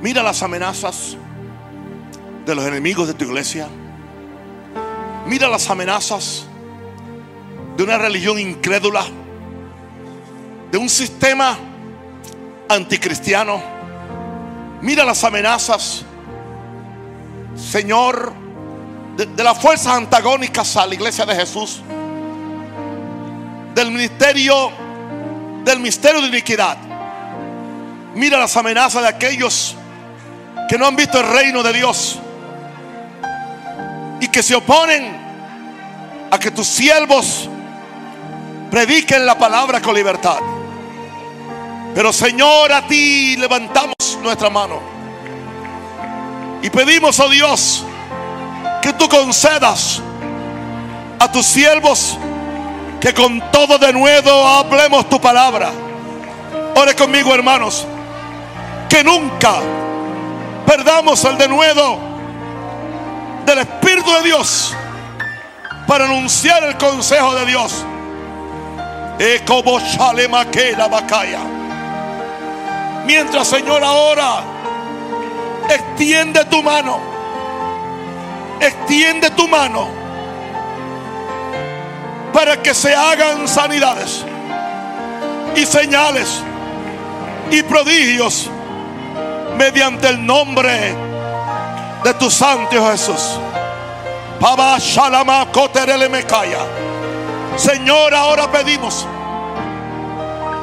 Mira las amenazas de los enemigos de tu iglesia. Mira las amenazas de una religión incrédula, de un sistema anticristiano. Mira las amenazas, Señor, de, las fuerzas antagónicas a la iglesia de Jesús, del ministerio, del misterio de iniquidad. Mira las amenazas de aquellos que no han visto el reino de Dios y que se oponen a que tus siervos prediquen la palabra con libertad. Pero Señor, a ti levantamos nuestra mano y pedimos, oh Dios, que tú concedas a tus siervos que con todo de nuevo hablemos tu palabra. Ore conmigo, hermanos, que nunca perdamos el denuedo del Espíritu de Dios para anunciar el consejo de Dios. Mientras, Señor, ahora extiende tu mano, extiende tu mano para que se hagan sanidades y señales y prodigios mediante el nombre de tu santo Jesús. Señor, ahora pedimos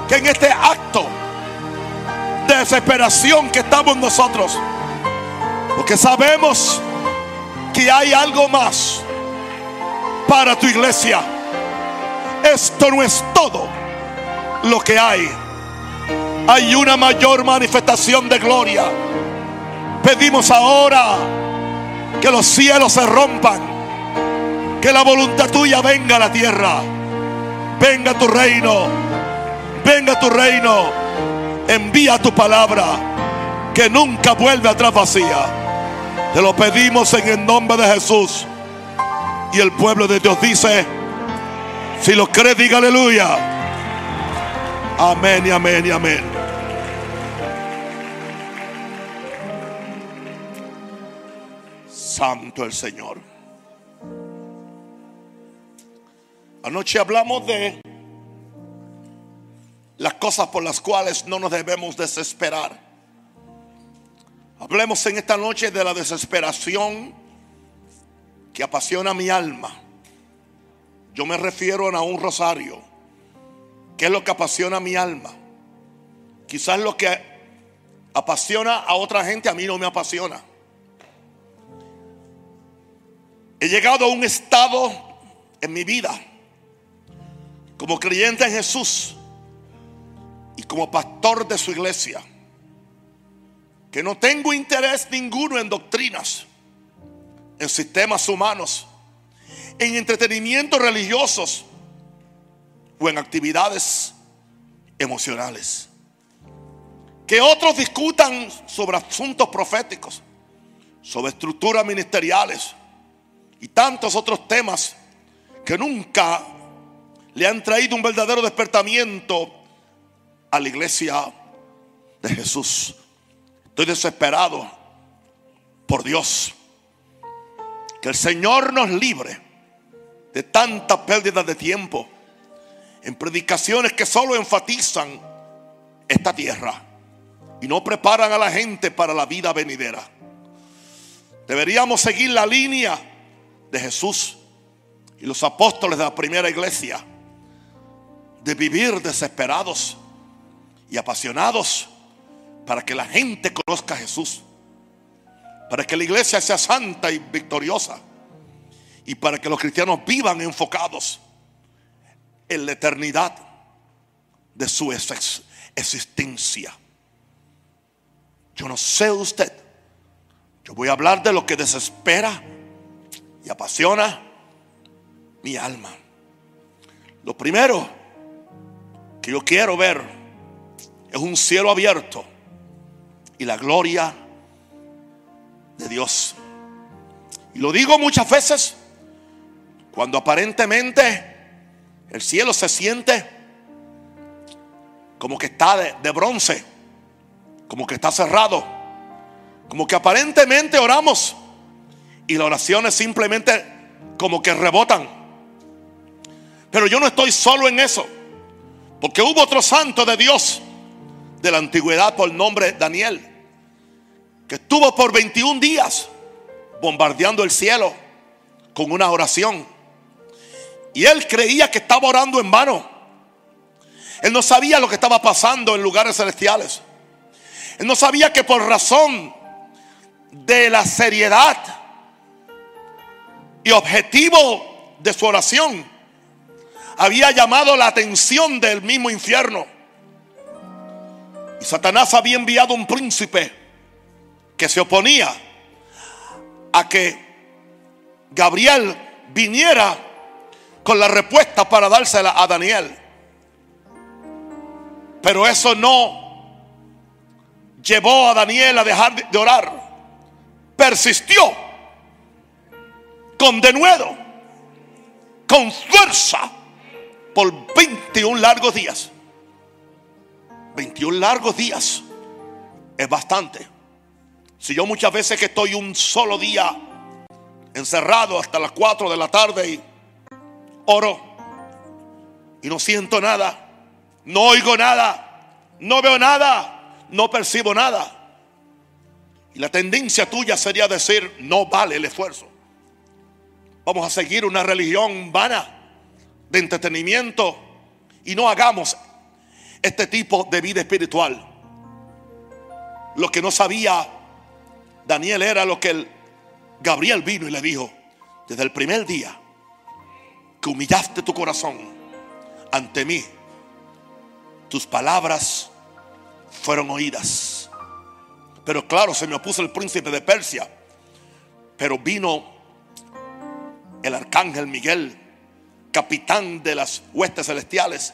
que en este acto de desesperación que estamos nosotros, porque sabemos que hay algo más para tu iglesia. Esto no es todo lo que hay. Hay una mayor manifestación de gloria. Pedimos ahora que los cielos se rompan. Que la voluntad tuya venga a la tierra. Venga tu reino. Venga tu reino. Envía tu palabra. Que nunca vuelve atrás vacía. Te lo pedimos en el nombre de Jesús. Y el pueblo de Dios dice, si lo crees, diga aleluya. Amén y amén y amén. Santo el Señor. Anoche hablamos de las cosas por las cuales no nos debemos desesperar. Hablemos en esta noche de la desesperación que apasiona mi alma. Yo me refiero a un rosario. ¿Qué es lo que apasiona mi alma? Quizás lo que apasiona a otra gente a mí no me apasiona. He llegado a un estado en mi vida como creyente en Jesús y como pastor de su iglesia que no tengo interés ninguno en doctrinas, en sistemas humanos, en entretenimientos religiosos o en actividades emocionales. Que otros discutan sobre asuntos proféticos, sobre estructuras ministeriales y tantos otros temas que nunca le han traído un verdadero despertamiento a la iglesia de Jesús. Estoy desesperado por Dios. Que el Señor nos libre de tanta pérdida de tiempo en predicaciones que solo enfatizan esta tierra y no preparan a la gente para la vida venidera. Deberíamos seguir la línea de Jesús y los apóstoles de la primera iglesia de vivir desesperados y apasionados para que la gente conozca a Jesús, para que la iglesia sea santa y victoriosa y para que los cristianos vivan enfocados en la eternidad de su existencia. Yo no sé usted, yo voy a hablar de lo que desespera y apasiona mi alma. Lo primero que yo quiero ver es un cielo abierto y la gloria de Dios. Y lo digo muchas veces cuando aparentemente el cielo se siente como que está de, bronce, como que está cerrado, Como que aparentemente oramos y las oraciones simplemente como que rebotan. Pero yo no estoy solo en eso. Porque hubo otro santo de Dios de la antigüedad por nombre Daniel. Que estuvo por 21 días bombardeando el cielo con una oración. Y él creía que estaba orando en vano. Él no sabía lo que estaba pasando en lugares celestiales. Él no sabía que por razón de la seriedad y objetivo de su oración, había llamado la atención del mismo infierno. Y Satanás había enviado un príncipe que se oponía a que Gabriel viniera con la respuesta para dársela a Daniel. Pero eso no llevó a Daniel a dejar de orar. Persistió con denuedo, con fuerza, por 21 largos días. 21 largos días es bastante. Si yo muchas veces que estoy un solo día encerrado hasta las 4 de la tarde y oro y no siento nada, no oigo nada, no veo nada, no percibo nada. Y la tendencia tuya sería decir, no vale el esfuerzo. Vamos a seguir una religión vana de entretenimiento y no hagamos este tipo de vida espiritual. Lo que no sabía Daniel era lo que el Gabriel vino y le dijo, desde el primer día que humillaste tu corazón ante mí, tus palabras fueron oídas. Pero claro, se me opuso el príncipe de Persia, pero vino el arcángel Miguel, capitán de las huestes celestiales,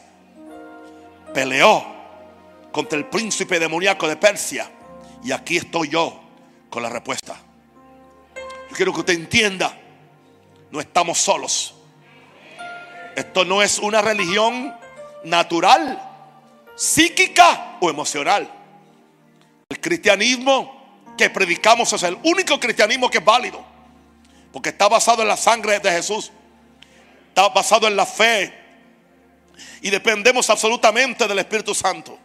peleó contra el príncipe demoníaco de Persia. Y aquí estoy yo con la respuesta. Yo quiero que usted entienda, no estamos solos. Esto no es una religión natural, psíquica o emocional. El cristianismo que predicamos es el único cristianismo que es válido. Porque está basado en la sangre de Jesús. Está basado en la fe. Y dependemos absolutamente del Espíritu Santo.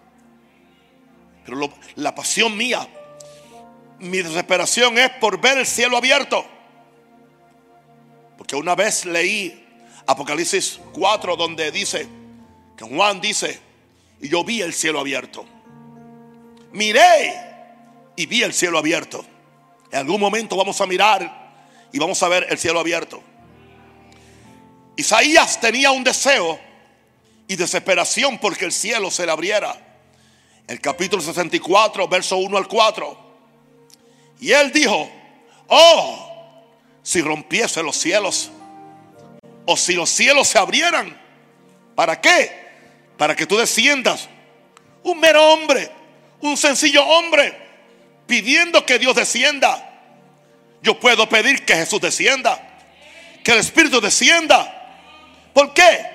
Pero la pasión mía mi desesperación es por ver el cielo abierto. Porque una vez leí Apocalipsis 4 donde dice, que Juan dice, y yo vi el cielo abierto. Miré y vi el cielo abierto. En algún momento vamos a mirar y vamos a ver el cielo abierto. Isaías tenía un deseo y desesperación porque el cielo se le abriera. El capítulo 64, verso 1 al 4. Y él dijo, oh, si rompiese los cielos, o si los cielos se abrieran, ¿para qué? Para que tú desciendas. Un mero hombre, un sencillo hombre, pidiendo que Dios descienda. Yo puedo pedir que Jesús descienda, que el Espíritu descienda. ¿Por qué?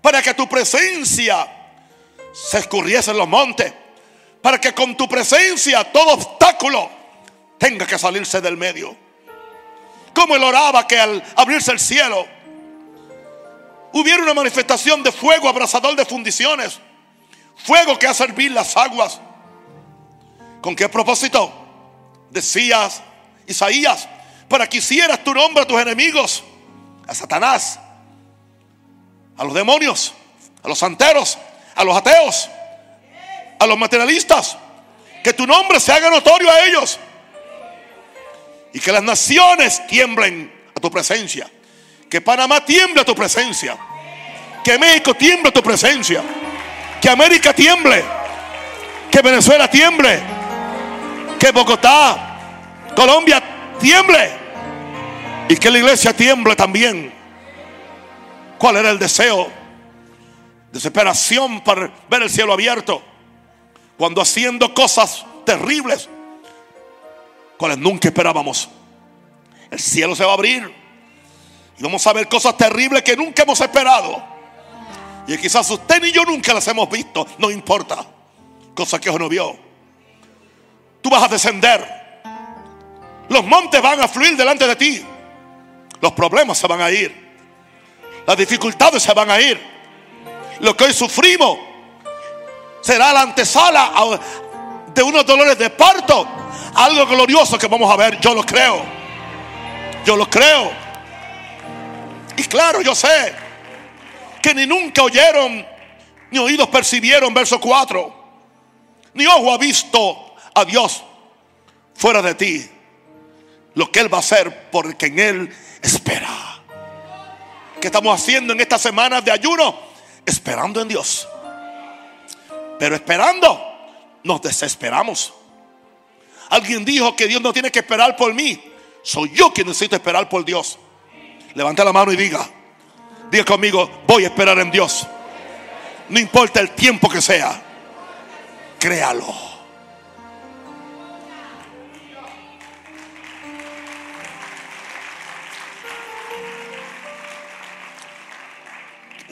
Para que tu presencia se escurriese en los montes. Para que con tu presencia todo obstáculo tenga que salirse del medio. Como él oraba que al abrirse el cielo hubiera una manifestación de fuego abrasador de fundiciones. Fuego que hace hervir las aguas. ¿Con qué propósito? Decías Isaías, para que hicieras tu nombre a tus enemigos, a Satanás, a los demonios, a los santeros, a los ateos, a los materialistas, que tu nombre se haga notorio a ellos y que las naciones tiemblen a tu presencia. Que Panamá tiemble a tu presencia. Que México tiemble a tu presencia. Que América tiemble. Que Venezuela tiemble. Que Bogotá, Colombia tiemble. Y que la iglesia tiemble también. ¿Cuál era el deseo? Desesperación para ver el cielo abierto. Cuando haciendo cosas terribles cuales nunca esperábamos. El cielo se va a abrir y vamos a ver cosas terribles que nunca hemos esperado. Y quizás usted ni yo nunca las hemos visto, no importa. Cosa que Dios no vio. Tú vas a descender Los montes van a fluir delante de ti. Los problemas se van a ir. Las dificultades se van a ir. Lo que hoy sufrimos será la antesala de unos dolores de parto. Algo glorioso que vamos a ver. Yo lo creo. Yo lo creo. Y claro, yo sé que ni nunca oyeron, ni oídos percibieron, verso 4. Ni ojo ha visto a Dios fuera de ti. Lo que Él va a hacer porque en Él espera. ¿Qué estamos haciendo en estas semanas de ayuno? Esperando en Dios. Pero esperando, nos desesperamos. Alguien dijo que Dios no tiene que esperar por mí. Soy yo quien necesito esperar por Dios. Levanta la mano y diga, diga conmigo, voy a esperar en Dios. No importa el tiempo que sea. Créalo.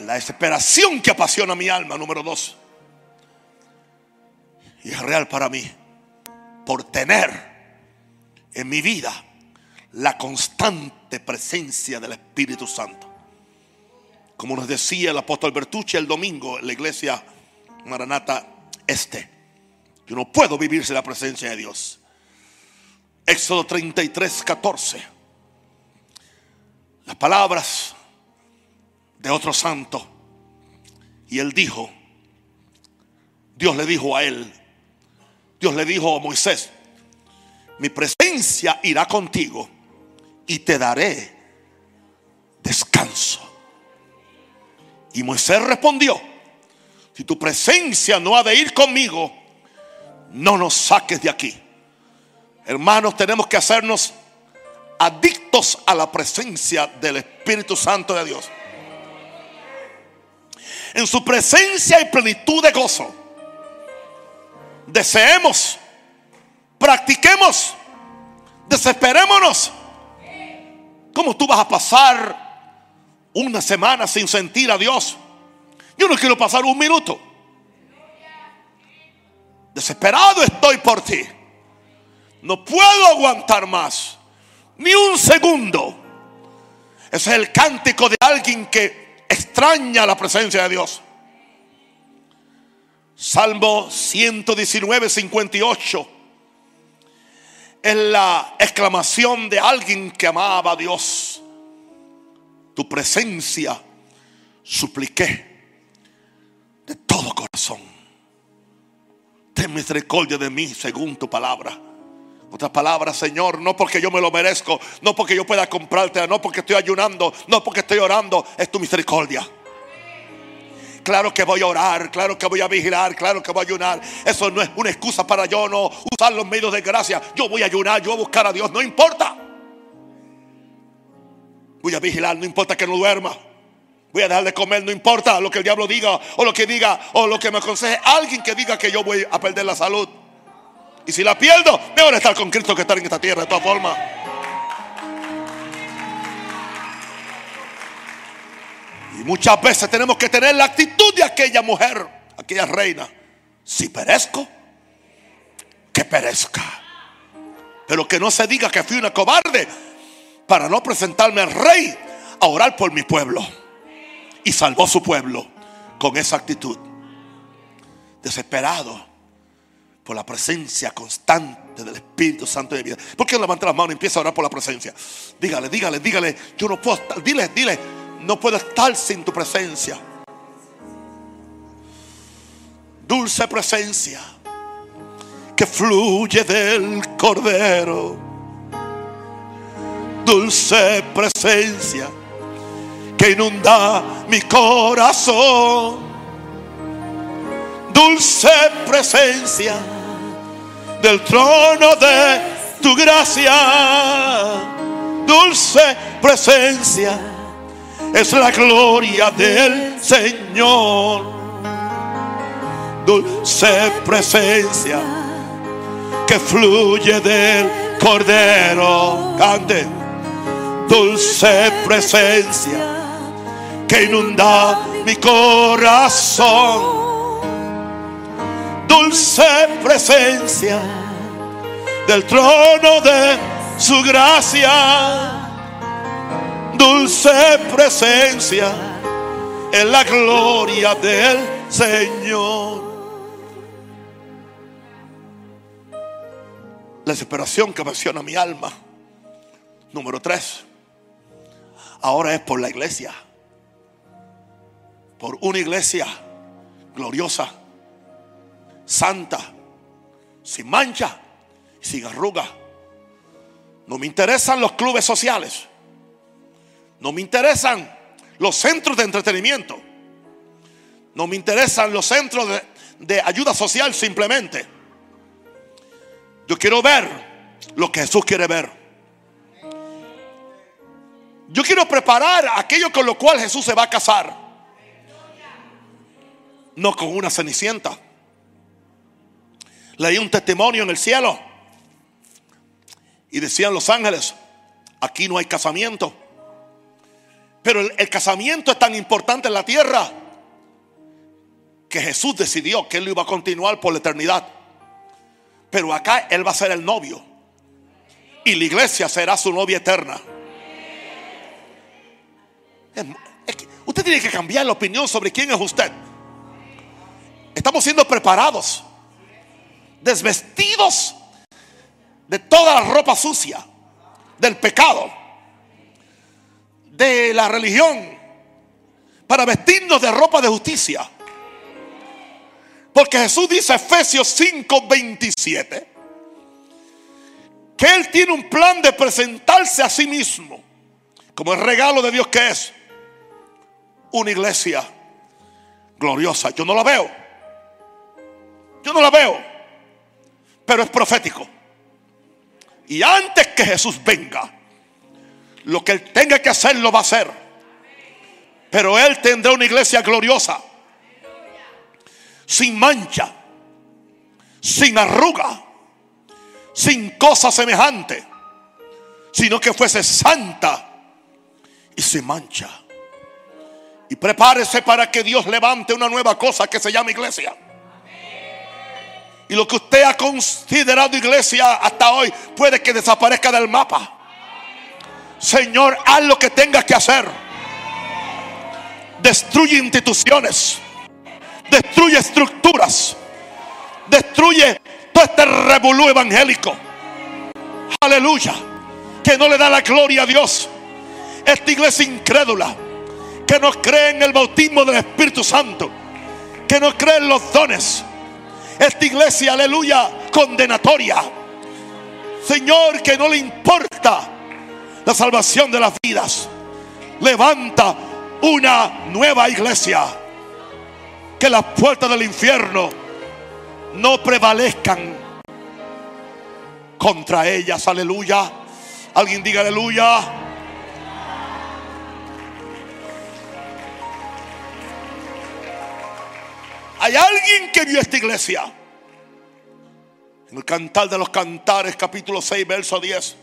La desesperación que apasiona mi alma, número dos. Y es real para mí. Por tener en mi vida la constante presencia del Espíritu Santo. Como nos decía el apóstol Bertucci el domingo en la iglesia Maranata Este. Yo no puedo vivir sin la presencia de Dios. Éxodo 33, 14. Las palabras de otro santo. Y él dijo, Dios le dijo a él, Dios le dijo a Moisés, mi presencia irá contigo y te daré descanso. Y Moisés respondió, si tu presencia no ha de ir conmigo, no nos saques de aquí. Hermanos, tenemos que hacernos adictos a la presencia del Espíritu Santo de Dios. En su presencia hay plenitud de gozo. Deseemos, practiquemos, desesperémonos. ¿Cómo tú vas a pasar una semana sin sentir a Dios? Yo no quiero pasar un minuto. Desesperado estoy por ti. No puedo aguantar más. Ni un segundo. Ese es el cántico de alguien que extraña la presencia de Dios. Salmo 119, 58. Es la exclamación de alguien que amaba a Dios. Tu presencia supliqué de todo corazón. Ten misericordia de mí según tu palabra. Otras palabras, Señor, no porque yo me lo merezco, no porque yo pueda comprarte, no porque estoy ayunando, no porque estoy orando, es tu misericordia. Claro que voy a orar, claro que voy a vigilar, claro que voy a ayunar. Eso no es una excusa para yo no usar los medios de gracia. Yo voy a ayunar, yo voy a buscar a Dios, no importa. Voy a vigilar, no importa que no duerma. Voy a dejar de comer, no importa lo que el diablo diga o lo que diga o lo que me aconseje alguien que diga que yo voy a perder la salud. Y si la pierdo, mejor estar con Cristo que estar en esta tierra de todas formas. Y muchas veces tenemos que tener la actitud de aquella mujer, aquella reina. Si perezco, que perezca. Pero que no se diga que fui una cobarde para no presentarme al rey a orar por mi pueblo. Y salvó su pueblo con esa actitud. Desesperado por la presencia constante del Espíritu Santo de vida. ¿Por qué levanta las manos y empieza a orar por la presencia? Dígale, dígale, dígale. Yo no puedo estar, dile, dile, no puedo estar sin tu presencia. Dulce presencia que fluye del Cordero. Dulce presencia que inunda mi corazón dulce presencia del trono de tu gracia. Dulce presencia es la gloria del Señor. Dulce presencia que fluye del Cordero. Cante. Dulce presencia que inunda mi corazón dulce presencia del trono de su gracia, dulce presencia en la gloria del Señor. La desesperación que menciona mi alma. Número tres. Ahora es por la iglesia. Por una iglesia gloriosa, santa, sin mancha sin arruga. No me interesan los clubes sociales. No me interesan los centros de entretenimiento. No me interesan los centros de, de ayuda social simplemente. Yo quiero ver lo que Jesús quiere ver. Yo quiero preparar aquello con lo cual Jesús se va a casar. No con una cenicienta. Leí un testimonio en el cielo. Y decían los ángeles, aquí no hay casamiento. Pero el, casamiento es tan importante en la tierra que Jesús decidió que él lo iba a continuar por la eternidad. Pero acá él va a ser el novio. Y la iglesia será su novia eterna. Usted tiene que cambiar la opinión sobre quién es usted. Estamos siendo preparados, desvestidos de toda la ropa sucia, del pecado, de la religión, para vestirnos de ropa de justicia. Porque Jesús dice Efesios 5:27 que Él tiene un plan de presentarse a sí mismo como el regalo de Dios que es una iglesia gloriosa. Yo no la veo. Yo no la veo. Pero es profético. Y antes que Jesús venga, lo que Él tenga que hacer lo va a hacer. Pero Él tendrá una iglesia gloriosa. Sin mancha. Sin arruga. Sin cosa semejante. Sino que fuese santa y sin mancha. Y prepárese para que Dios levante una nueva cosa que se llama iglesia. Y lo que usted ha considerado iglesia hasta hoy puede que desaparezca del mapa. Señor, haz lo que tengas que hacer. Destruye instituciones. Destruye estructuras. Destruye todo este revolú evangélico. Aleluya. Que no le da la gloria a Dios. Esta iglesia incrédula que no cree en el bautismo del Espíritu Santo, que no cree en los dones. Esta iglesia, aleluya, condenatoria. Señor, que no le importa la salvación de las vidas. Levanta una nueva iglesia. Que las puertas del infierno no prevalezcan contra ellas. Aleluya. Alguien diga aleluya. Hay alguien que vio esta iglesia. En el cantar de los cantares, capítulo 6, verso 10.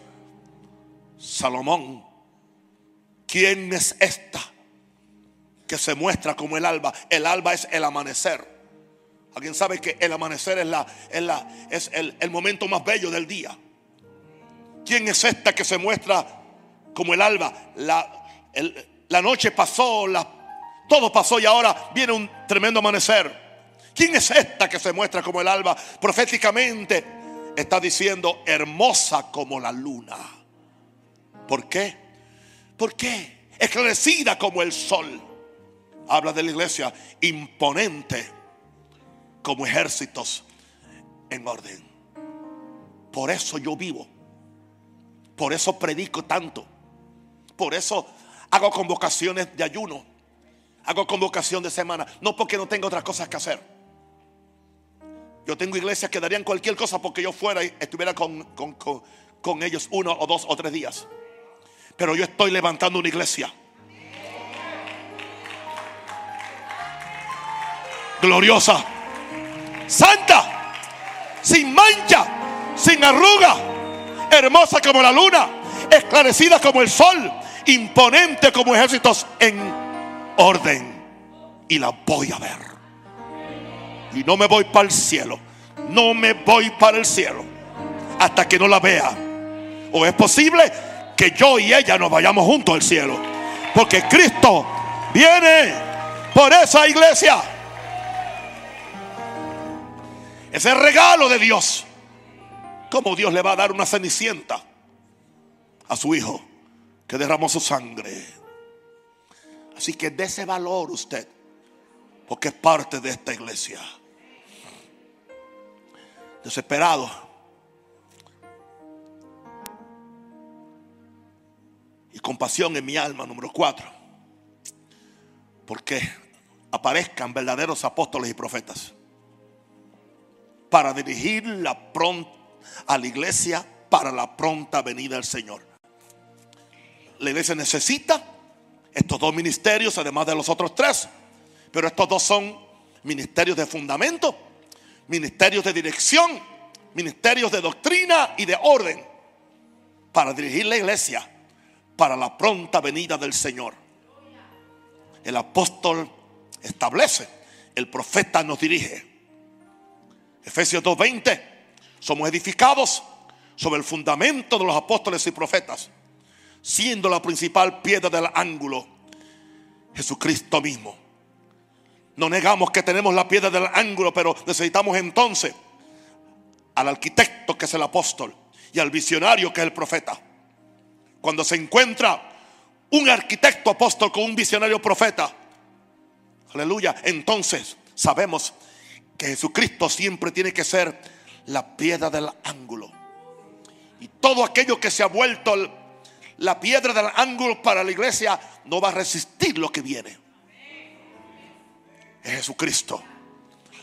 Salomón, ¿quién es esta que se muestra como el alba? El alba es el amanecer. ¿Alguien sabe que el amanecer es, la, es, la, es el, el momento más bello del día? ¿Quién es esta que se muestra como el alba? La, la noche pasó, todo pasó y ahora viene un tremendo amanecer. ¿Quién es esta que se muestra como el alba? Proféticamente está diciendo hermosa como la luna. ¿Por qué? ¿Por qué? Esclarecida como el sol. Habla de la iglesia imponente como ejércitos en orden. Por eso yo vivo. Por eso predico tanto. Por eso hago convocaciones de ayuno. Hago convocación de semana. No porque no tenga otras cosas que hacer. Yo tengo iglesias que darían cualquier cosa porque yo fuera y estuviera con, con, con, con ellos uno o dos o tres días. Pero yo estoy levantando una iglesia. Gloriosa. Santa. Sin mancha. Sin arruga. Hermosa como la luna. Esclarecida como el sol. Imponente como ejércitos en orden. Y la voy a ver. Y no me voy para el cielo. No me voy para el cielo hasta que no la vea. O es posible que yo y ella nos vayamos juntos al cielo. Porque Cristo viene por esa iglesia. Ese regalo de Dios. ¿Cómo Dios le va a dar una cenicienta a su hijo que derramó su sangre? Así que dé ese valor usted, porque es parte de esta iglesia. Desesperado. Y compasión en mi alma, número cuatro. Porque aparezcan verdaderos apóstoles y profetas para dirigir la pronta a la iglesia para la pronta venida del Señor. La iglesia necesita estos dos ministerios, además de los otros tres. Pero estos dos son ministerios de fundamento, ministerios de dirección, ministerios de doctrina y de orden para dirigir la iglesia para la pronta venida del Señor. El apóstol establece, el profeta nos dirige. Efesios 2.20, somos edificados sobre el fundamento de los apóstoles y profetas, siendo la principal piedra del ángulo Jesucristo mismo. No negamos que tenemos la piedra del ángulo, pero necesitamos entonces al arquitecto que es el apóstol y al visionario que es el profeta. Cuando se encuentra un arquitecto apóstol con un visionario profeta, aleluya, entonces sabemos que Jesucristo siempre tiene que ser la piedra del ángulo. Y todo aquello que se ha vuelto la piedra del ángulo para la iglesia no va a resistir lo que viene. Es Jesucristo.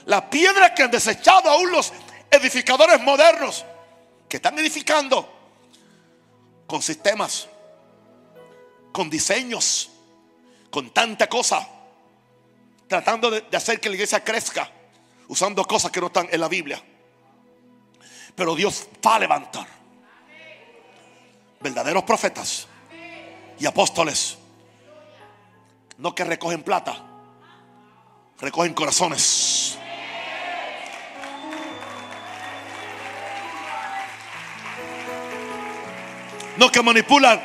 La piedra que han desechado aún los edificadores modernos que están edificando con sistemas, con diseños, con tanta cosa, tratando de, de hacer que la iglesia crezca, usando cosas que no están en la Biblia. Pero Dios va a levantar verdaderos profetas y apóstoles. No que recogen plata, recogen corazones. No que manipulan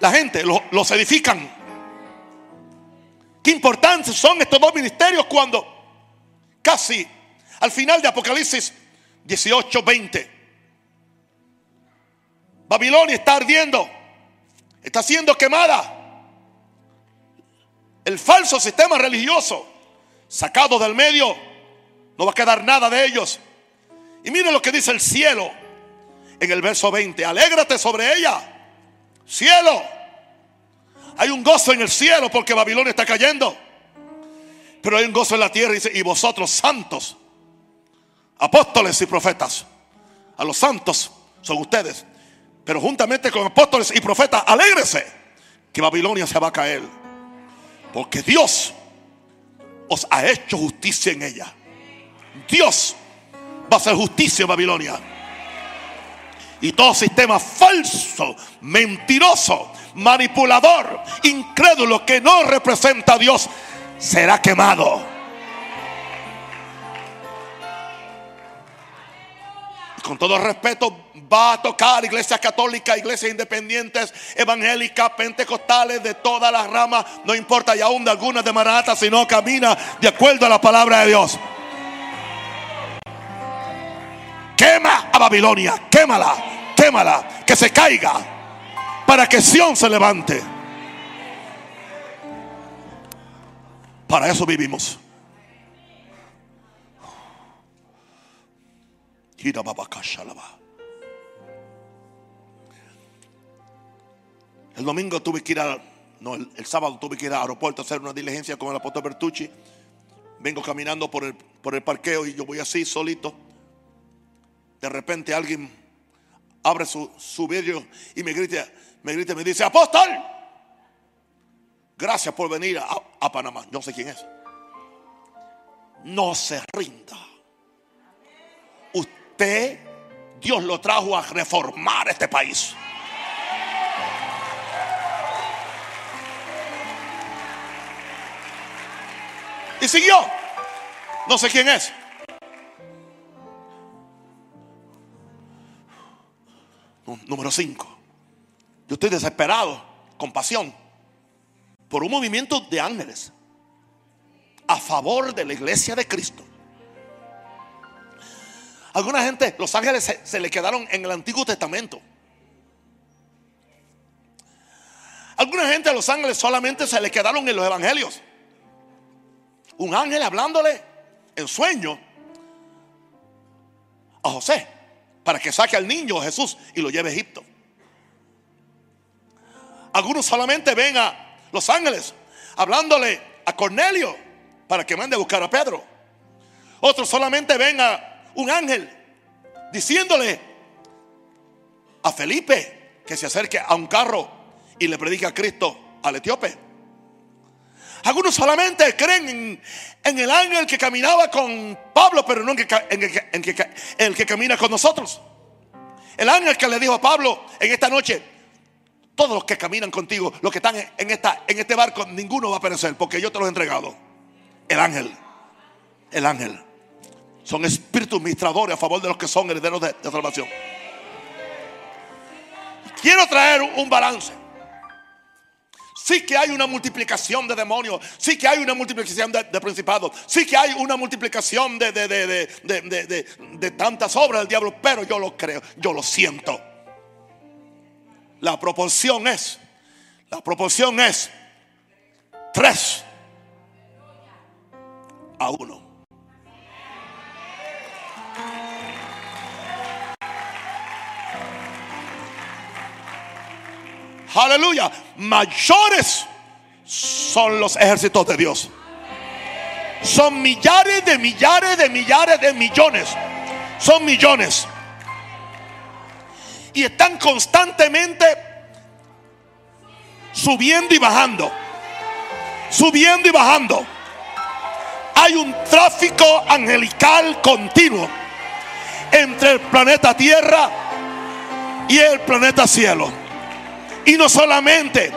la gente, los, edifican. Qué importantes son estos dos ministerios cuando casi al final de Apocalipsis 18, 20 Babilonia está ardiendo, está siendo quemada. El falso sistema religioso sacado del medio, no va a quedar nada de ellos. Y mire lo que dice el cielo en el verso 20. Alégrate sobre ella, cielo. Hay un gozo en el cielo porque Babilonia está cayendo. Pero hay un gozo en la tierra y dice, y vosotros santos, apóstoles y profetas, a los santos son ustedes pero juntamente con apóstoles y profetas, alégrese que Babilonia se va a caer. Porque Dios os ha hecho justicia en ella. Dios va a hacer justicia en Babilonia. Y todo sistema falso, mentiroso, manipulador, incrédulo que no representa a Dios será quemado. con todo respeto, va a tocar iglesias católicas, iglesias independientes, evangélicas, pentecostales, de todas las ramas, no importa, y aún de algunas de Maranata, sino camina de acuerdo a la palabra de Dios. Quema a Babilonia, quémala, quémala, que se caiga, para que Sión se levante. Para eso vivimos. El domingo tuve que ir a, no, el, sábado tuve que ir al aeropuerto a hacer una diligencia con el apóstol Bertucci. Vengo caminando por el, por el parqueo y yo voy así solito. De repente alguien abre su, su vidrio y me grita, me grita y me dice, apóstol, gracias por venir a, a Panamá. No sé quién es. No se rinda. Usted Dios lo trajo a reformar este país. Y siguió. No sé quién es. Número 5. Yo estoy desesperado, con pasión, por un movimiento de ángeles a favor de la iglesia de Cristo. Alguna gente, los ángeles se, se le quedaron en el Antiguo Testamento. Alguna gente los ángeles solamente se le quedaron en los evangelios. Un ángel hablándole en sueño a José para que saque al niño Jesús y lo lleve a Egipto. Algunos solamente ven a los ángeles hablándole a Cornelio para que mande a buscar a Pedro. Otros solamente ven a un ángel diciéndole a Felipe que se acerque a un carro y le predique a Cristo al etíope. Algunos solamente creen en, el ángel que caminaba con Pablo, pero no en, el que camina con nosotros. El ángel que le dijo a Pablo en esta noche, todos los que caminan contigo, los que están en, este barco, ninguno va a perecer porque yo te los he entregado. El ángel, el ángel. Son espíritus ministradores a favor de los que son herederos de, de salvación. Quiero traer un balance. Sí que hay una multiplicación de demonios. Sí que hay una multiplicación de, principados. Sí que hay una multiplicación de, de, tantas obras del diablo. Pero yo lo creo, yo lo siento. La proporción es, la proporción es tres a uno. Aleluya. Mayores son los ejércitos de Dios. Son millares de millares de millares de millones. Son millones. Y están constantemente subiendo y bajando. Subiendo y bajando. Hay un tráfico angelical continuo entre el planeta Tierra y el planeta Cielo. Y no solamente,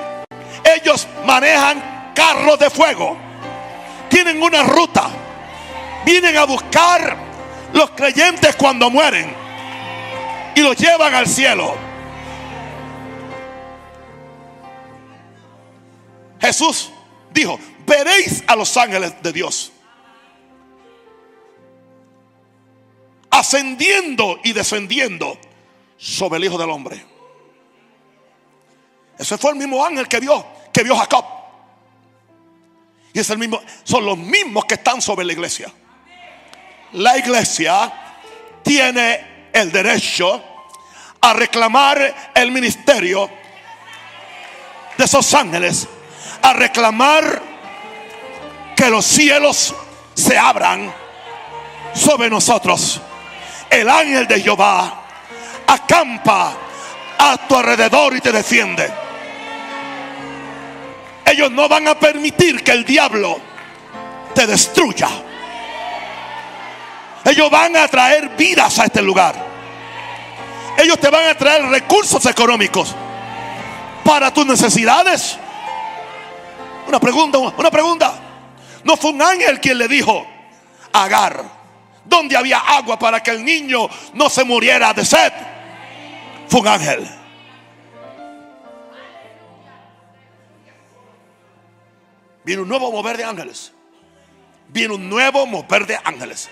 ellos manejan carros de fuego. Tienen una ruta. Vienen a buscar los creyentes cuando mueren. Y los llevan al cielo. Jesús dijo, veréis a los ángeles de Dios. Ascendiendo y descendiendo sobre el Hijo del Hombre. Ese fue el mismo ángel que vio, que vio Jacob. Y es el mismo, son los mismos que están sobre la iglesia. La iglesia tiene el derecho a reclamar el ministerio de esos ángeles, a reclamar que los cielos se abran sobre nosotros. El ángel de Jehová acampa a tu alrededor y te defiende. Ellos no van a permitir que el diablo te destruya. Ellos van a traer vidas a este lugar. Ellos te van a traer recursos económicos para tus necesidades. Una pregunta, una pregunta. No fue un ángel quien le dijo Agar, ¿dónde había agua para que el niño no se muriera de sed? Fue un ángel. Viene un nuevo mover de ángeles. Viene un nuevo mover de ángeles.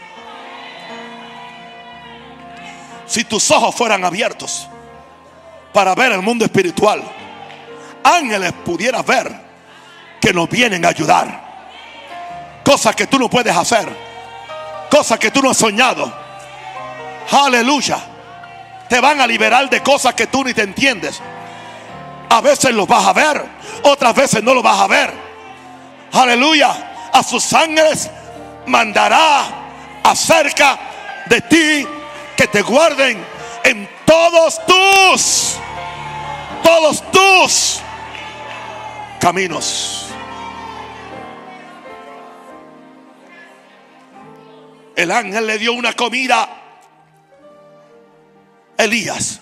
Si tus ojos fueran abiertos para ver el mundo espiritual, ángeles pudieras ver que nos vienen a ayudar. Cosas que tú no puedes hacer. Cosas que tú no has soñado. Aleluya. Te van a liberar de cosas que tú ni te entiendes. A veces los vas a ver, otras veces no los vas a ver aleluya, a sus ángeles mandará acerca de ti que te guarden en todos tus, todos tus caminos. El ángel le dio una comida a Elías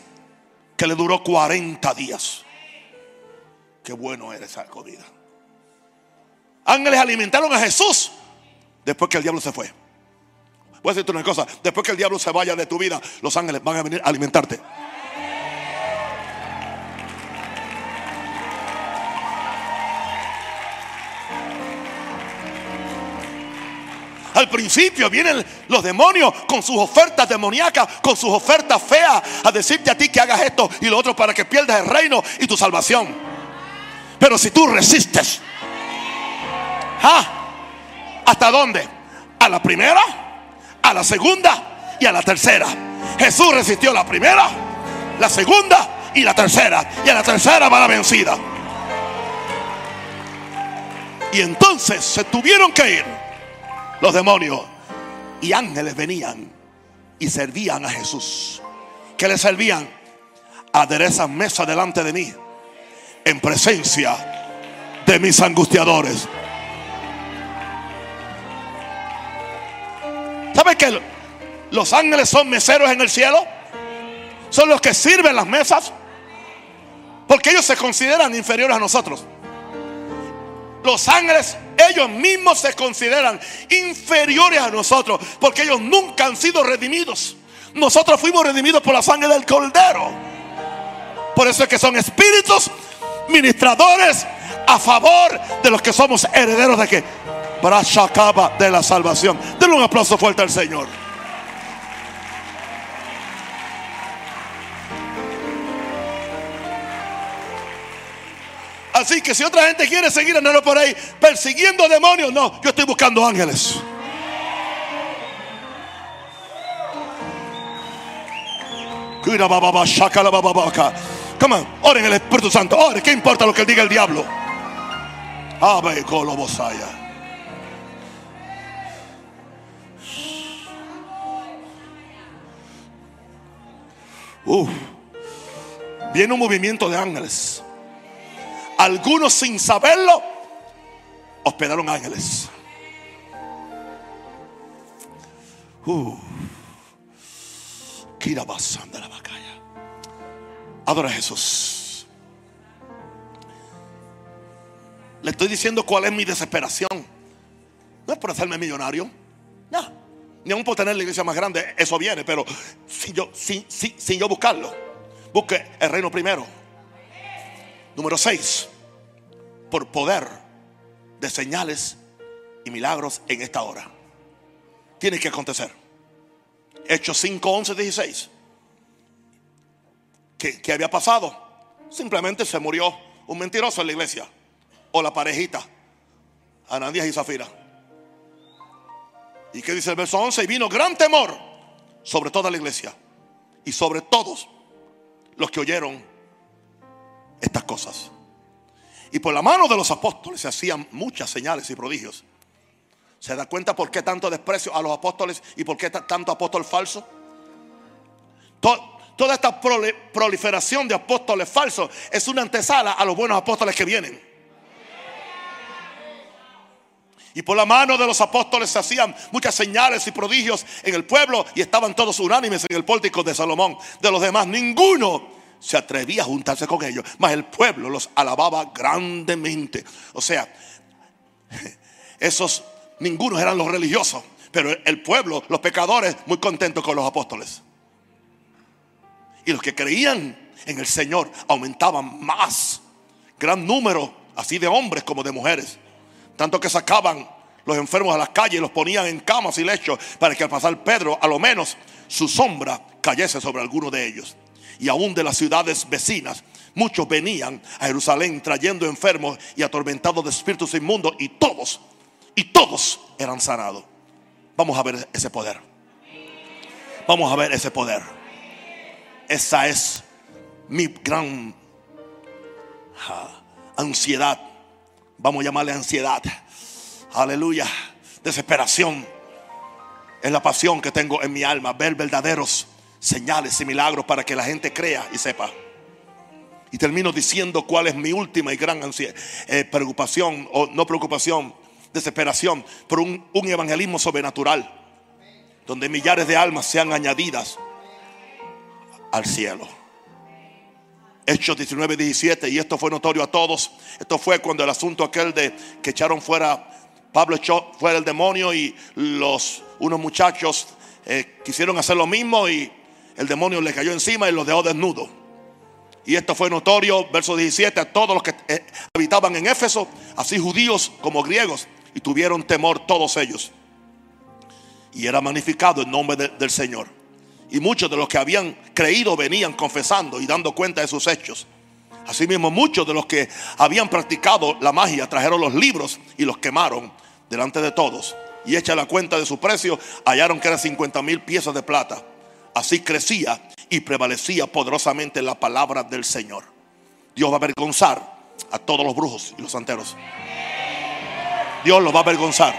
que le duró 40 días. Qué bueno era esa comida Ángeles alimentaron a Jesús después que el diablo se fue. Voy a decirte una cosa, después que el diablo se vaya de tu vida, los ángeles van a venir a alimentarte. Al principio vienen los demonios con sus ofertas demoníacas, con sus ofertas feas, a decirte a ti que hagas esto y lo otro para que pierdas el reino y tu salvación. Pero si tú resistes, ¿ah? ¿hasta dónde? A la primera, a la segunda y a la tercera. Jesús resistió la primera, la segunda y la tercera. Y a la tercera va la vencida. Y entonces se tuvieron que ir los demonios. Y ángeles venían y servían a Jesús. ¿Qué le servían? Aderezan mesa delante de mí. En presencia de mis angustiadores. ¿Sabe que los ángeles son meseros en el cielo? Son los que sirven las mesas. Porque ellos se consideran inferiores a nosotros. Los ángeles, ellos mismos se consideran inferiores a nosotros. Porque ellos nunca han sido redimidos. Nosotros fuimos redimidos por la sangre del cordero. Por eso es que son espíritus ministradores a favor de los que somos herederos de que acaba de la salvación. Denle un aplauso fuerte al Señor. Así que si otra gente quiere seguir andando por ahí persiguiendo demonios, no, yo estoy buscando ángeles. Come on, oren el Espíritu Santo. Oren, ¿qué importa lo que diga el diablo? Ave colobosaya. Uf. Viene un movimiento de ángeles. Algunos sin saberlo hospedaron ángeles. Adora a Jesús. Le estoy diciendo cuál es mi desesperación. No es por hacerme millonario. No. Ni aún por tener la iglesia más grande. Eso viene. Pero sin yo, sin, sin yo buscarlo. Busque el reino primero. Número 6. Por poder de señales y milagros en esta hora. Tiene que acontecer. Hechos 5, 11, 16. ¿Qué, había pasado? Simplemente se murió un mentiroso en la iglesia. O la parejita. Anandías y Zafira. ¿Y qué dice el verso 11? Y vino gran temor sobre toda la iglesia. Y sobre todos los que oyeron estas cosas. Y por la mano de los apóstoles se hacían muchas señales y prodigios. ¿Se da cuenta por qué tanto desprecio a los apóstoles y por qué tanto apóstol falso? Toda esta proliferación de apóstoles falsos es una antesala a los buenos apóstoles que vienen. Y por la mano de los apóstoles se hacían muchas señales y prodigios en el pueblo y estaban todos unánimes en el pórtico de Salomón. De los demás, ninguno se atrevía a juntarse con ellos, mas el pueblo los alababa grandemente. O sea, esos ningunos eran los religiosos, pero el pueblo, los pecadores, muy contentos con los apóstoles. Y los que creían en el Señor aumentaban más, gran número, así de hombres como de mujeres, tanto que sacaban los enfermos a las calles y los ponían en camas y lechos para que al pasar Pedro, a lo menos su sombra cayese sobre alguno de ellos y aún de las ciudades vecinas. Muchos venían a Jerusalén trayendo enfermos y atormentados de espíritus inmundos y todos, y todos eran sanados. Vamos a ver ese poder. Vamos a ver ese poder. Esa es mi gran ansiedad. Vamos a llamarle ansiedad. Aleluya. Desesperación. Es la pasión que tengo en mi alma. Ver verdaderos señales y milagros para que la gente crea y sepa. Y termino diciendo cuál es mi última y gran eh, preocupación, o no preocupación, desesperación, por un, un evangelismo sobrenatural, donde millares de almas sean añadidas al cielo. Hechos 19, 17, y esto fue notorio a todos. Esto fue cuando el asunto aquel de que echaron fuera, Pablo echó fuera el demonio y los, unos muchachos eh, quisieron hacer lo mismo y el demonio le cayó encima y los dejó desnudos. Y esto fue notorio, verso 17, a todos los que eh, habitaban en Éfeso, así judíos como griegos, y tuvieron temor todos ellos. y era magnificado el nombre de- del Señor. Y muchos de los que habían creído venían confesando y dando cuenta de sus hechos. Asimismo, muchos de los que habían practicado la magia trajeron los libros y los quemaron delante de todos. Y hecha la cuenta de su precio, hallaron que eran 50 mil piezas de plata. Así crecía y prevalecía poderosamente la palabra del Señor. Dios va a avergonzar a todos los brujos y los santeros. Dios los va a avergonzar.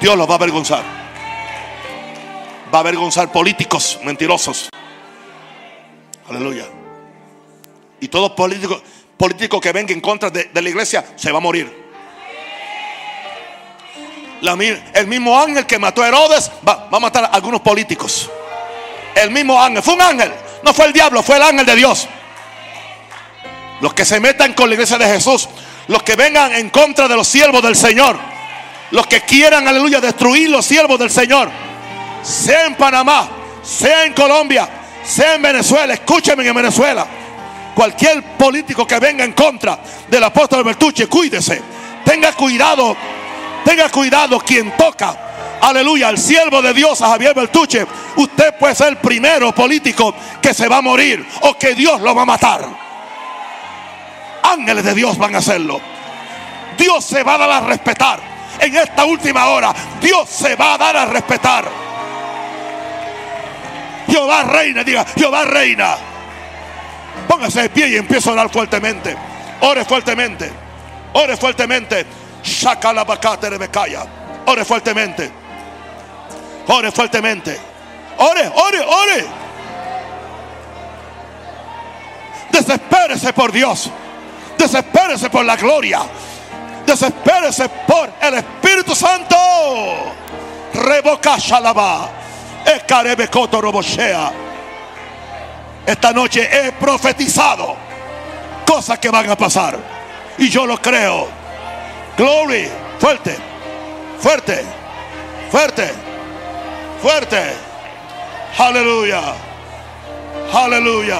Dios los va a avergonzar. Va a avergonzar políticos mentirosos. Aleluya. Y todo político, que venga en contra de, la iglesia se va a morir. La el mismo ángel que mató a Herodes va, va a matar a algunos políticos. El mismo ángel. Fue un ángel. No fue el diablo, fue el ángel de Dios. Los que se metan con la iglesia de Jesús. Los que vengan en contra de los siervos del Señor. Los que quieran, aleluya, destruir los siervos del Señor. Sea en Panamá, sea en Colombia, sea en Venezuela. Escúcheme en Venezuela. Cualquier político que venga en contra del apóstol Bertucci, cuídese. Tenga cuidado, tenga cuidado quien toca. Aleluya, al siervo de Dios, a Javier Bertuche. Usted puede ser el primero político que se va a morir o que Dios lo va a matar. Ángeles de Dios van a hacerlo. Dios se va a dar a respetar. En esta última hora, Dios se va a dar a respetar. Jehová reina, diga, Jehová reina. Póngase de pie y empieza a orar fuertemente. Ore fuertemente. Ore fuertemente. Shakalabakate rebekaya. Ore fuertemente. Ore fuertemente. Ore, ore, ore. Desespérese por Dios. Desespérese por la gloria. Desespérese por el Espíritu Santo. Revoca shalaba. Esta noche he profetizado cosas que van a pasar. Y yo lo creo. Glory. Fuerte. Fuerte. Fuerte. Fuerte. Aleluya. Aleluya.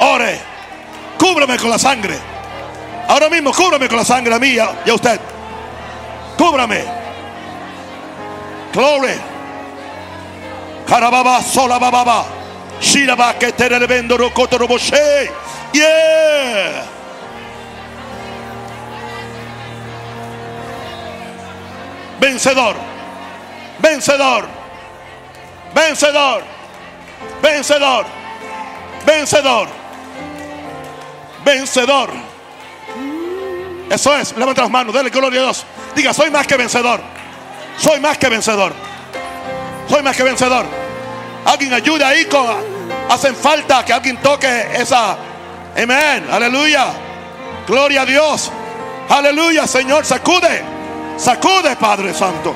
Ore. Cúbrame con la sangre. Ahora mismo cúbrame con la sangre mía y a usted. Cúbrame. Glory. Karababa sola bababa. Shiraba que te revendo rocoto roboshe. Yeah. Vencedor. Vencedor. Vencedor. Vencedor. Vencedor. Vencedor. Eso es. Levanta las manos. Dele gloria a Dios. Diga, soy más que vencedor. Soy más que vencedor. Soy más que vencedor. Alguien ayude ahí con. Hacen falta que alguien toque esa. Amén. Aleluya. Gloria a Dios. Aleluya, Señor. Sacude. Sacude, Padre Santo.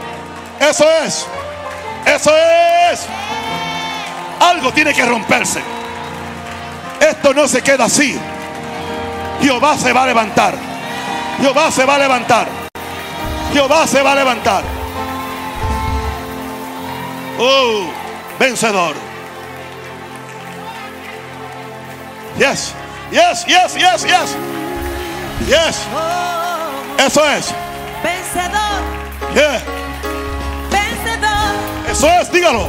Eso es. Eso es. Algo tiene que romperse. Esto no se queda así. Jehová se va a levantar. Jehová se va a levantar. Jehová se va a levantar. Oh, vencedor. Yes, yes, yes, yes, yes. Yes, eso es. vencedor, Yeah, vencedor eso es, dígalo.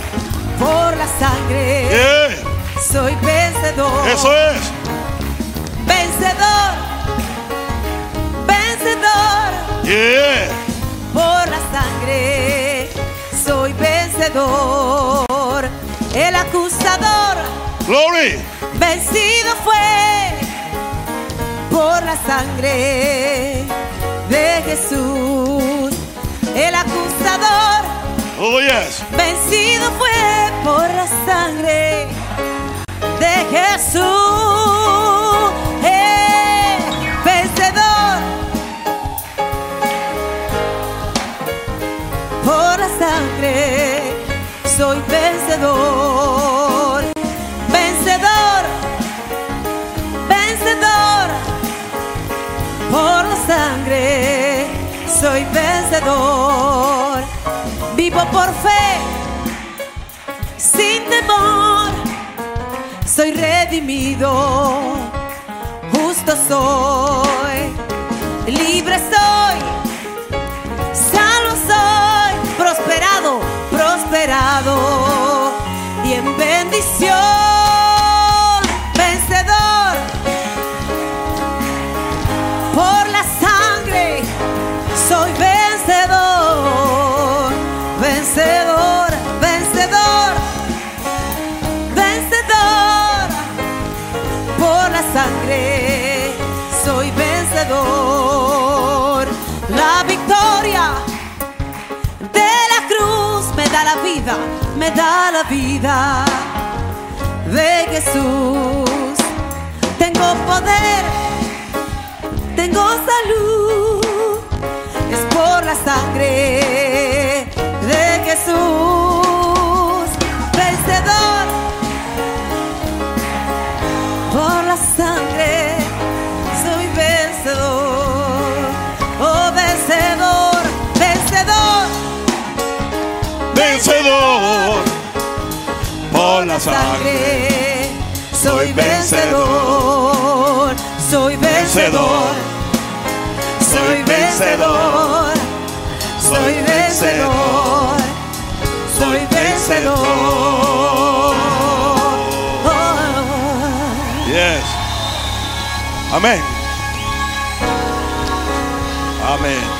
por la sangre. Yeah, Soy vencedor. eso es. Vencedor, vencedor Yeah, vencido fue por la sangre de Jesús. El acusador Oh, yes. vencido fue por la sangre de Jesús. Eh, vencedor por la sangre, soy vencedor, sangre, soy vencedor, vivo por fe, sin temor, soy redimido, justo soy, me da la vida de Jesús. Tengo poder, tengo salud, es por la sangre de Jesús. Sangre. Soy vencedor, soy vencedor, soy vencedor, soy vencedor, soy vencedor. Yes. Amén. Amén.